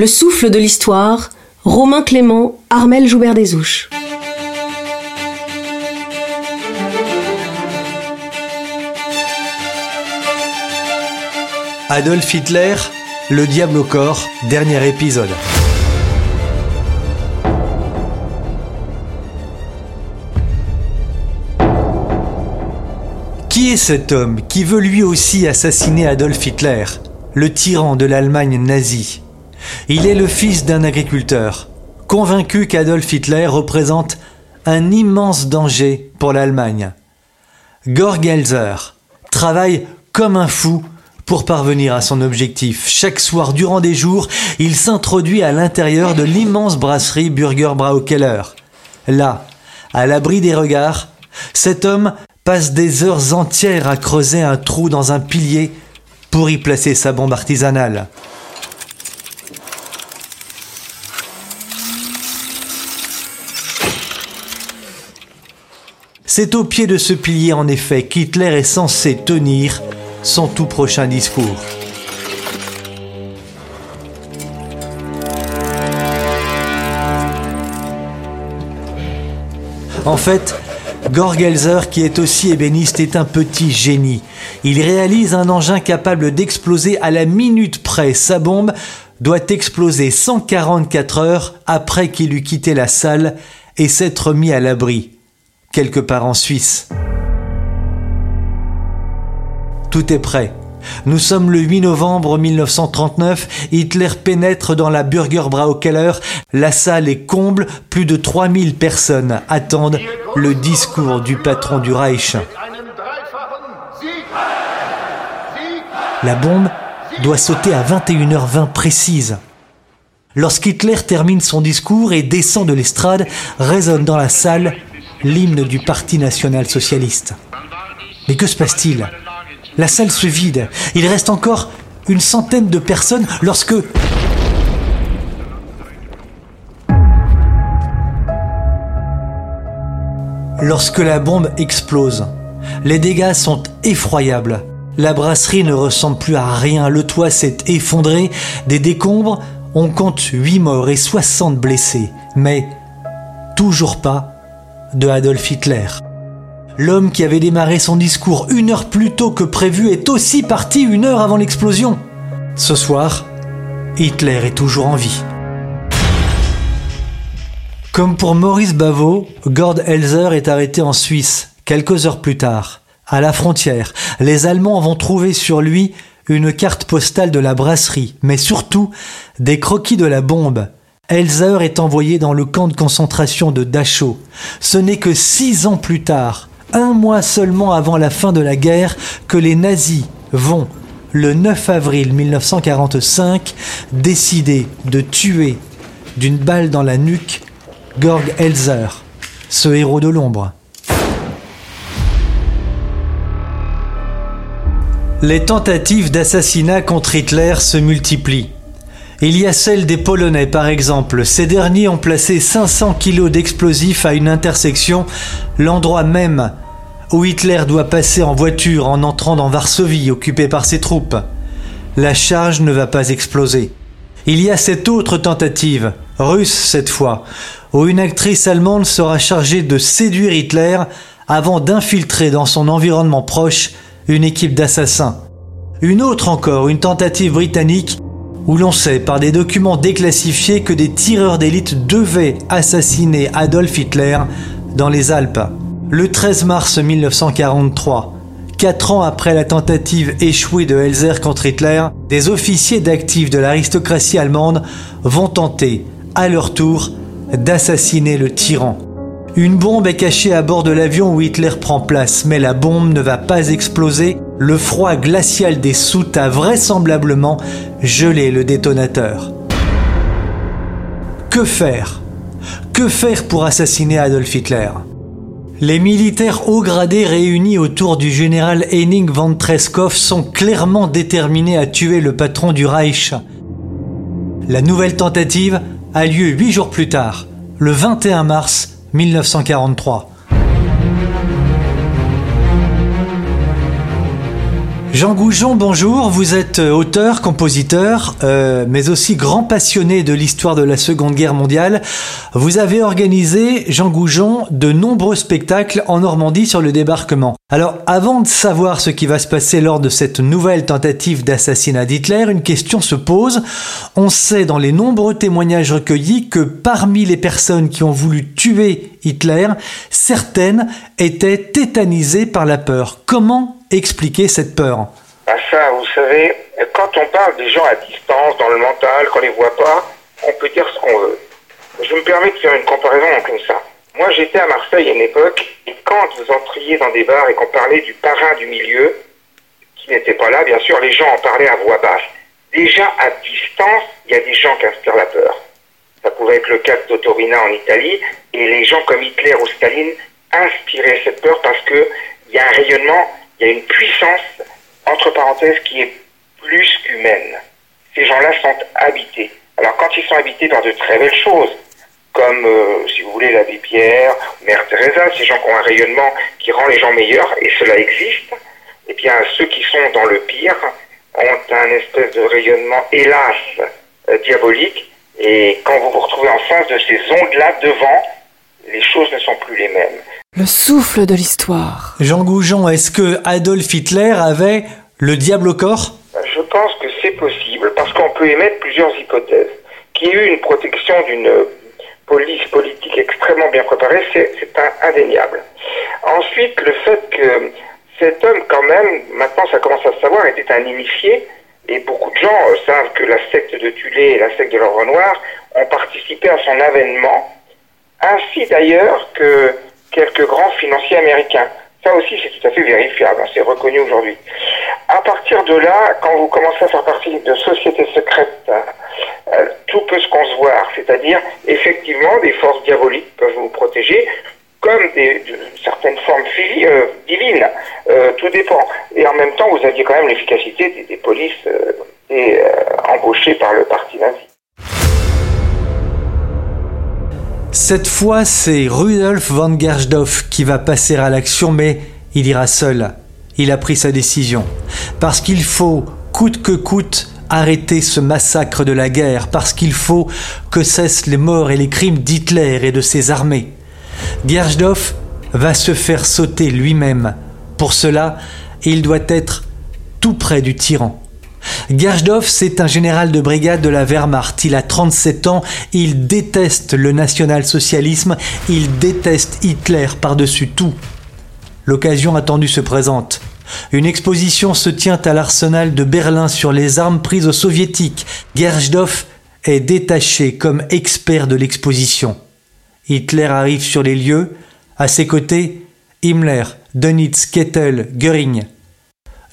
Le souffle de l'histoire, Romain Clément, Armel Joubert des Ouches. Adolf Hitler, le diable au corps, dernier épisode. Qui est cet homme qui veut lui aussi assassiner Adolf Hitler, le tyran de l'Allemagne nazie? Il est le fils d'un agriculteur, convaincu qu'Adolf Hitler représente un immense danger pour l'Allemagne. Gorgelzer travaille comme un fou pour parvenir à son objectif, chaque soir durant des jours, il s'introduit à l'intérieur de l'immense brasserie Burger Braukeller. Là, à l'abri des regards, cet homme passe des heures entières à creuser un trou dans un pilier pour y placer sa bombe artisanale. C'est au pied de ce pilier en effet qu'Hitler est censé tenir son tout prochain discours. En fait, Gorgelzer, qui est aussi ébéniste, est un petit génie. Il réalise un engin capable d'exploser à la minute près. Sa bombe doit exploser 144 heures après qu'il eut quitté la salle et s'être mis à l'abri, quelque part en Suisse. Tout est prêt. Nous sommes le 8 novembre 1939, Hitler pénètre dans la Burger Braukeller, la salle est comble, plus de 3000 personnes attendent le discours du patron du Reich. La bombe doit sauter à 21h20 précise. Lorsqu'Hitler termine son discours et descend de l'estrade, résonne dans la salle l'hymne du Parti national-socialiste. Mais que se passe-t-il? La salle se vide. Il reste encore une centaine de personnes lorsque... Lorsque la bombe explose, les dégâts sont effroyables. La brasserie ne ressemble plus à rien, le toit s'est effondré, des décombres, on compte 8 morts et 60 blessés, mais toujours pas de Adolf Hitler. L'homme qui avait démarré son discours une heure plus tôt que prévu est aussi parti une heure avant l'explosion. Ce soir, Hitler est toujours en vie. Comme pour Maurice Bavot, Gord Elzer est arrêté en Suisse quelques heures plus tard. À la frontière, les Allemands vont trouver sur lui une carte postale de la brasserie, mais surtout des croquis de la bombe. Elzer est envoyé dans le camp de concentration de Dachau. Ce n'est que six ans plus tard un mois seulement avant la fin de la guerre que les nazis vont, le 9 avril 1945, décider de tuer d'une balle dans la nuque Gorg Elzer, ce héros de l'ombre. Les tentatives d'assassinat contre Hitler se multiplient. Il y a celle des Polonais par exemple. Ces derniers ont placé 500 kilos d'explosifs à une intersection, l'endroit même où Hitler doit passer en voiture en entrant dans Varsovie occupée par ses troupes. La charge ne va pas exploser. Il y a cette autre tentative, russe cette fois, où une actrice allemande sera chargée de séduire Hitler avant d'infiltrer dans son environnement proche une équipe d'assassins. Une autre encore, une tentative britannique où l'on sait par des documents déclassifiés que des tireurs d'élite devaient assassiner Adolf Hitler dans les Alpes. Le 13 mars 1943, quatre ans après la tentative échouée de Elzer contre Hitler, des officiers d'actifs de l'aristocratie allemande vont tenter, à leur tour, d'assassiner le tyran. Une bombe est cachée à bord de l'avion où Hitler prend place, mais la bombe ne va pas exploser. Le froid glacial des soutes a vraisemblablement gelé le détonateur. Que faire? Que faire pour assassiner Adolf Hitler? Les militaires haut gradés réunis autour du général Henning von Treskov sont clairement déterminés à tuer le patron du Reich. La nouvelle tentative a lieu huit jours plus tard, le 21 mars 1943. Jean Goujon, bonjour. Vous êtes euh, auteur, compositeur, euh, mais aussi grand passionné de l'histoire de la Seconde Guerre mondiale. Vous avez organisé, Jean Goujon, de nombreux spectacles en Normandie sur le débarquement. Alors, avant de savoir ce qui va se passer lors de cette nouvelle tentative d'assassinat d'Hitler, une question se pose. On sait dans les nombreux témoignages recueillis que parmi les personnes qui ont voulu tuer Hitler, certaines étaient tétanisées par la peur. Comment expliquer cette peur ah Ça, vous savez, quand on parle des gens à distance, dans le mental, qu'on les voit pas, on peut dire ce qu'on veut. Je me permets de faire une comparaison comme ça. Moi, j'étais à Marseille à une époque, et quand vous entriez dans des bars et qu'on parlait du parrain du milieu, qui n'était pas là, bien sûr, les gens en parlaient à voix basse. Déjà, à distance, il y a des gens qui inspirent la peur. Ça pouvait être le cas de Totorina en Italie, et les gens comme Hitler ou Staline inspiraient cette peur parce qu'il y a un rayonnement il y a une puissance, entre parenthèses, qui est plus qu'humaine. Ces gens-là sont habités. Alors quand ils sont habités par de très belles choses, comme, euh, si vous voulez, l'abbé Pierre, Mère Teresa, ces gens qui ont un rayonnement qui rend les gens meilleurs, et cela existe, eh bien ceux qui sont dans le pire ont un espèce de rayonnement, hélas, euh, diabolique, et quand vous vous retrouvez en face de ces ondes-là devant, les choses ne sont plus les mêmes. Le souffle de l'histoire. Jean Goujon, est-ce que Adolf Hitler avait le diable au corps? Je pense que c'est possible parce qu'on peut émettre plusieurs hypothèses. Qu'il y ait eu une protection d'une police politique extrêmement bien préparée, c'est indéniable. Ensuite, le fait que cet homme, quand même, maintenant ça commence à se savoir, était un initié, et beaucoup de gens savent que la secte de Tulé et la secte de l'Ordre Noir ont participé à son avènement, ainsi d'ailleurs que quelques grands financiers américains. Ça aussi, c'est tout à fait vérifiable, hein, c'est reconnu aujourd'hui. À partir de là, quand vous commencez à faire partie de sociétés secrètes, euh, tout peut se concevoir, c'est-à-dire effectivement des forces diaboliques peuvent vous protéger, comme des, certaines formes euh, divines, euh, tout dépend. Et en même temps, vous aviez quand même l'efficacité des, des polices et, embauchées par le parti nazi. Cette fois, c'est Rudolf von Gersdorf qui va passer à l'action, mais il ira seul. Il a pris sa décision. Parce qu'il faut, coûte que coûte, arrêter ce massacre de la guerre, parce qu'il faut que cessent les morts et les crimes d'Hitler et de ses armées. Gersdorf va se faire sauter lui-même. Pour cela, il doit être tout près du tyran. Gersdorf, c'est un général de brigade de la Wehrmacht. Il a 37 ans, il déteste le national-socialisme, il déteste Hitler par-dessus tout. L'occasion attendue se présente. Une exposition se tient à l'arsenal de Berlin sur les armes prises aux soviétiques. Gersdorf est détaché comme expert de l'exposition. Hitler arrive sur les lieux. À ses côtés, Himmler, Dönitz, Kettel, Göring.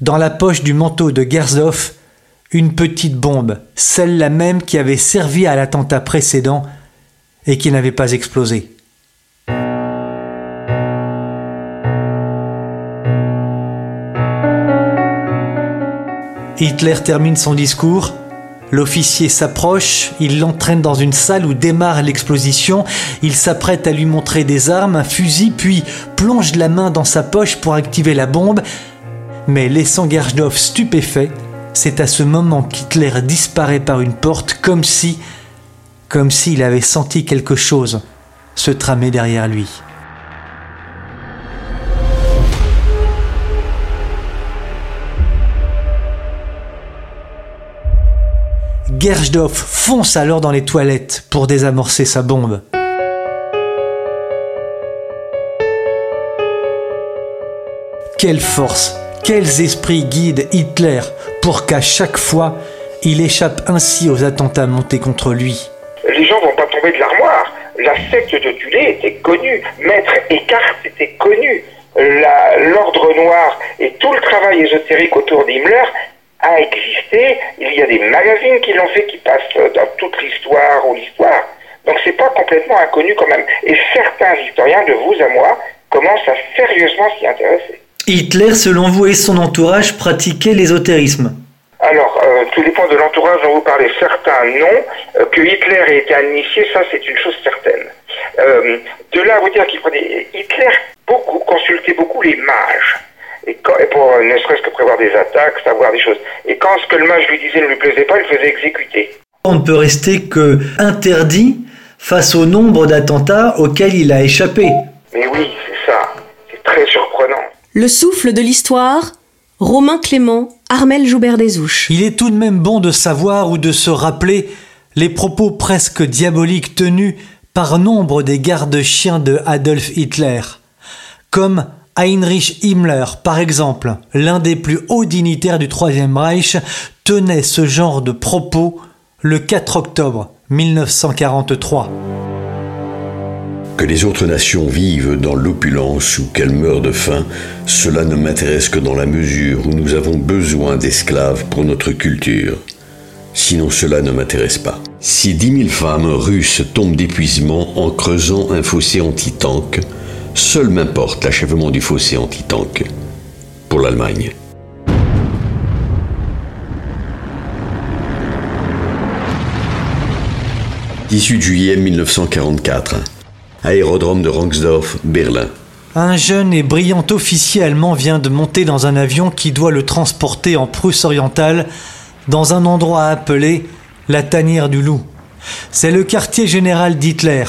Dans la poche du manteau de Gersdorf, une petite bombe, celle-là même qui avait servi à l'attentat précédent et qui n'avait pas explosé. Hitler termine son discours. L'officier s'approche, il l'entraîne dans une salle où démarre l'explosion, il s'apprête à lui montrer des armes, un fusil, puis plonge la main dans sa poche pour activer la bombe, mais laissant Gersdorf stupéfait, c'est à ce moment qu'Hitler disparaît par une porte comme si, comme s'il avait senti quelque chose se tramer derrière lui. Gersdorf fonce alors dans les toilettes pour désamorcer sa bombe. Quelle force, quels esprits guident Hitler pour qu'à chaque fois, il échappe ainsi aux attentats montés contre lui. Les gens vont pas tomber de l'armoire. La secte de Tulé était connue. Maître Eckhart était connu. L'ordre noir et tout le travail ésotérique autour d'Himmler a existé. Il y a des magazines qui l'ont fait, qui passent dans toute l'histoire ou l'histoire. Donc c'est pas complètement inconnu quand même. Et certains historiens, de vous à moi, commencent à sérieusement s'y intéresser. Hitler, selon vous et son entourage, pratiquait l'ésotérisme? Alors, euh, tout dépend de l'entourage dont vous parlez. Certains non. Euh, que Hitler ait été initié, ça c'est une chose certaine. Euh, de là à vous dire qu'il prenait... Hitler beaucoup consultait beaucoup les mages. et, quand, et pour ne serait-ce que prévoir des attaques, savoir des choses. Et quand ce que le match lui disait ne lui plaisait pas, il faisait exécuter. On ne peut rester que interdit face au nombre d'attentats auxquels il a échappé. Mais oui, c'est ça. C'est très surprenant. Le souffle de l'histoire, Romain Clément, Armel Joubert Desouches. Il est tout de même bon de savoir ou de se rappeler les propos presque diaboliques tenus par nombre des gardes-chiens de Adolf Hitler, comme Heinrich Himmler, par exemple, l'un des plus hauts dignitaires du Troisième Reich, tenait ce genre de propos le 4 octobre 1943. Que les autres nations vivent dans l'opulence ou qu'elles meurent de faim, cela ne m'intéresse que dans la mesure où nous avons besoin d'esclaves pour notre culture. Sinon cela ne m'intéresse pas. Si dix mille femmes russes tombent d'épuisement en creusant un fossé anti-tank, seul m'importe l'achèvement du fossé anti-tank pour l'Allemagne. 18 juillet 1944. Aérodrome de Rangsdorf, Berlin. Un jeune et brillant officier allemand vient de monter dans un avion qui doit le transporter en Prusse orientale, dans un endroit appelé la tanière du loup. C'est le quartier général d'Hitler,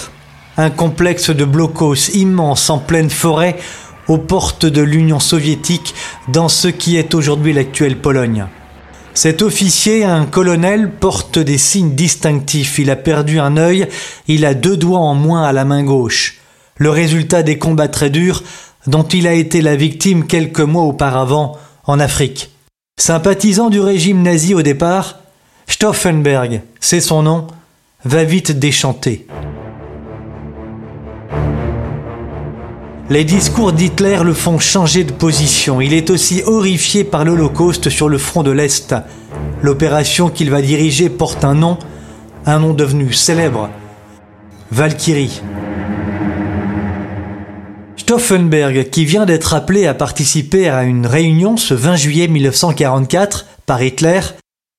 un complexe de blocos immense en pleine forêt aux portes de l'Union soviétique dans ce qui est aujourd'hui l'actuelle Pologne. Cet officier, un colonel, porte des signes distinctifs. Il a perdu un œil, il a deux doigts en moins à la main gauche. Le résultat des combats très durs dont il a été la victime quelques mois auparavant en Afrique. Sympathisant du régime nazi au départ, Stauffenberg, c'est son nom, va vite déchanter. Les discours d'Hitler le font changer de position. Il est aussi horrifié par l'Holocauste sur le front de l'Est. L'opération qu'il va diriger porte un nom, un nom devenu célèbre. Valkyrie. Stauffenberg, qui vient d'être appelé à participer à une réunion ce 20 juillet 1944 par Hitler,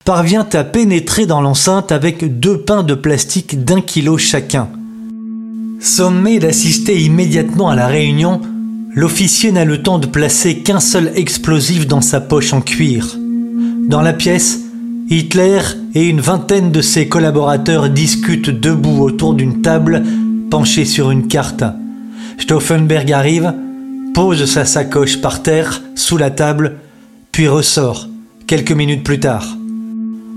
parvient à pénétrer dans l'enceinte avec deux pains de plastique d'un kilo chacun. Sommé d'assister immédiatement à la réunion, l'officier n'a le temps de placer qu'un seul explosif dans sa poche en cuir. Dans la pièce, Hitler et une vingtaine de ses collaborateurs discutent debout autour d'une table penchée sur une carte. Stauffenberg arrive, pose sa sacoche par terre, sous la table, puis ressort, quelques minutes plus tard.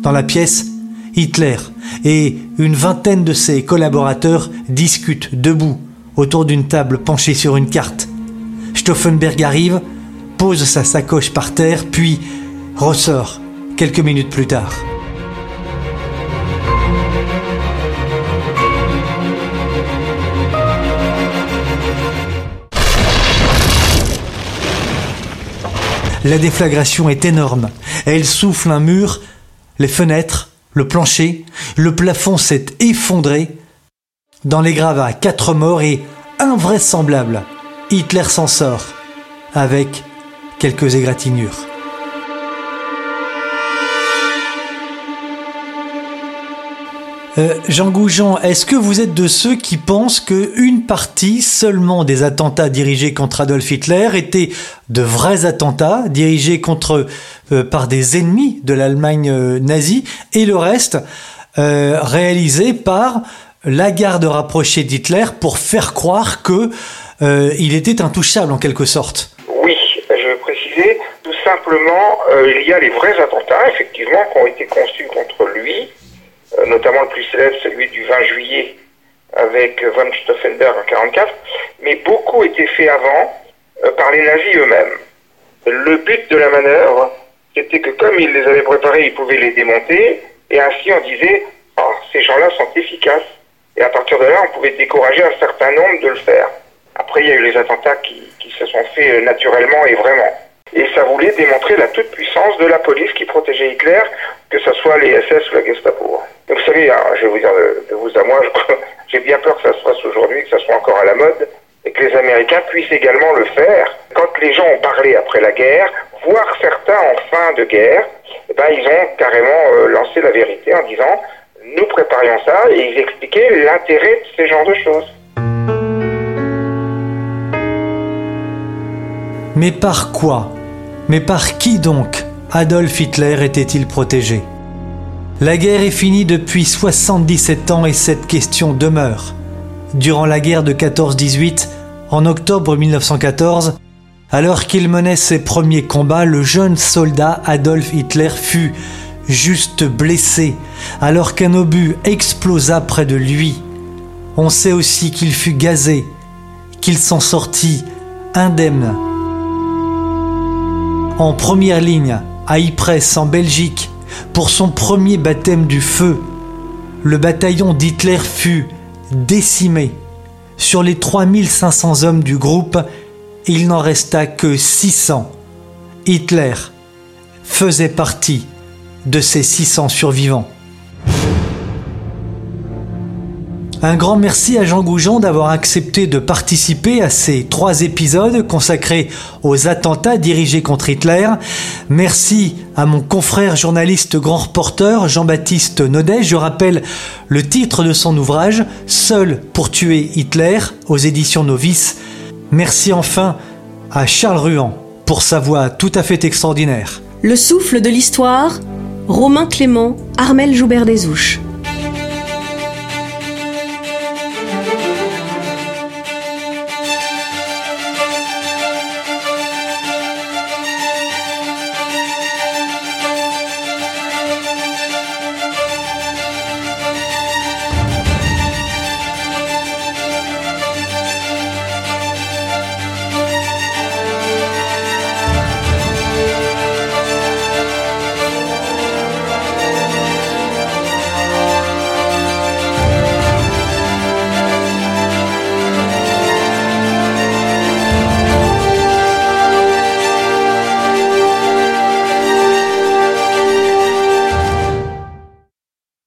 Dans la pièce, Hitler et une vingtaine de ses collaborateurs discutent debout autour d'une table penchée sur une carte. Stauffenberg arrive, pose sa sacoche par terre, puis ressort quelques minutes plus tard. La déflagration est énorme. Elle souffle un mur, les fenêtres, le plancher, le plafond s'est effondré. Dans les gravats, quatre morts et invraisemblable, Hitler s'en sort avec quelques égratignures. Euh, Jean Goujon, est-ce que vous êtes de ceux qui pensent qu'une partie seulement des attentats dirigés contre Adolf Hitler étaient de vrais attentats dirigés contre euh, par des ennemis de l'Allemagne euh, nazie et le reste réalisé par la garde rapprochée d'Hitler pour faire croire que il était intouchable en quelque sorte? Oui, je veux préciser, tout simplement, il y a les vrais attentats, effectivement, qui ont été conçus contre lui notamment le plus célèbre, celui du 20 juillet avec von Stauffenberg en 1944, mais beaucoup étaient faits avant euh, par les nazis eux-mêmes. Le but de la manœuvre, c'était que comme ils les avaient préparés, ils pouvaient les démonter, et ainsi on disait, oh, ces gens-là sont efficaces, et à partir de là, on pouvait décourager un certain nombre de le faire. Après, il y a eu les attentats qui, qui se sont faits euh, naturellement et vraiment. Et ça voulait démontrer la toute-puissance de la police qui protégeait Hitler, que ce soit les SS ou la Gestapo. Donc, vous savez, hein, je vais vous dire de, vous à moi, j'ai bien peur que ça se fasse aujourd'hui, que ça soit encore à la mode, et que les Américains puissent également le faire. Quand les gens ont parlé après la guerre, voire certains en fin de guerre, eh ben, ils ont carrément euh, lancé la vérité en disant nous préparions ça, et ils expliquaient l'intérêt de ces genres de choses. Mais par quoi? Mais par qui donc? Adolf Hitler était-il protégé? La guerre est finie depuis 77 ans et cette question demeure. Durant la guerre de 14-18, en octobre 1914, alors qu'il menait ses premiers combats, le jeune soldat Adolf Hitler fut juste blessé alors qu'un obus explosa près de lui. On sait aussi qu'il fut gazé, qu'il s'en sortit indemne. En première ligne, à Ypres en Belgique, pour son premier baptême du feu, le bataillon d'Hitler fut décimé. Sur les 3500 hommes du groupe, il n'en resta que 600. Hitler faisait partie de ces 600 survivants. Un grand merci à Jean Goujon d'avoir accepté de participer à ces trois épisodes consacrés aux attentats dirigés contre Hitler. Merci à mon confrère journaliste grand reporter Jean-Baptiste Naudet. Je rappelle le titre de son ouvrage Seul pour tuer Hitler aux éditions Novice. Merci enfin à Charles Ruan pour sa voix tout à fait extraordinaire. Le souffle de l'histoire, Romain Clément, Armel Joubert-Desouches.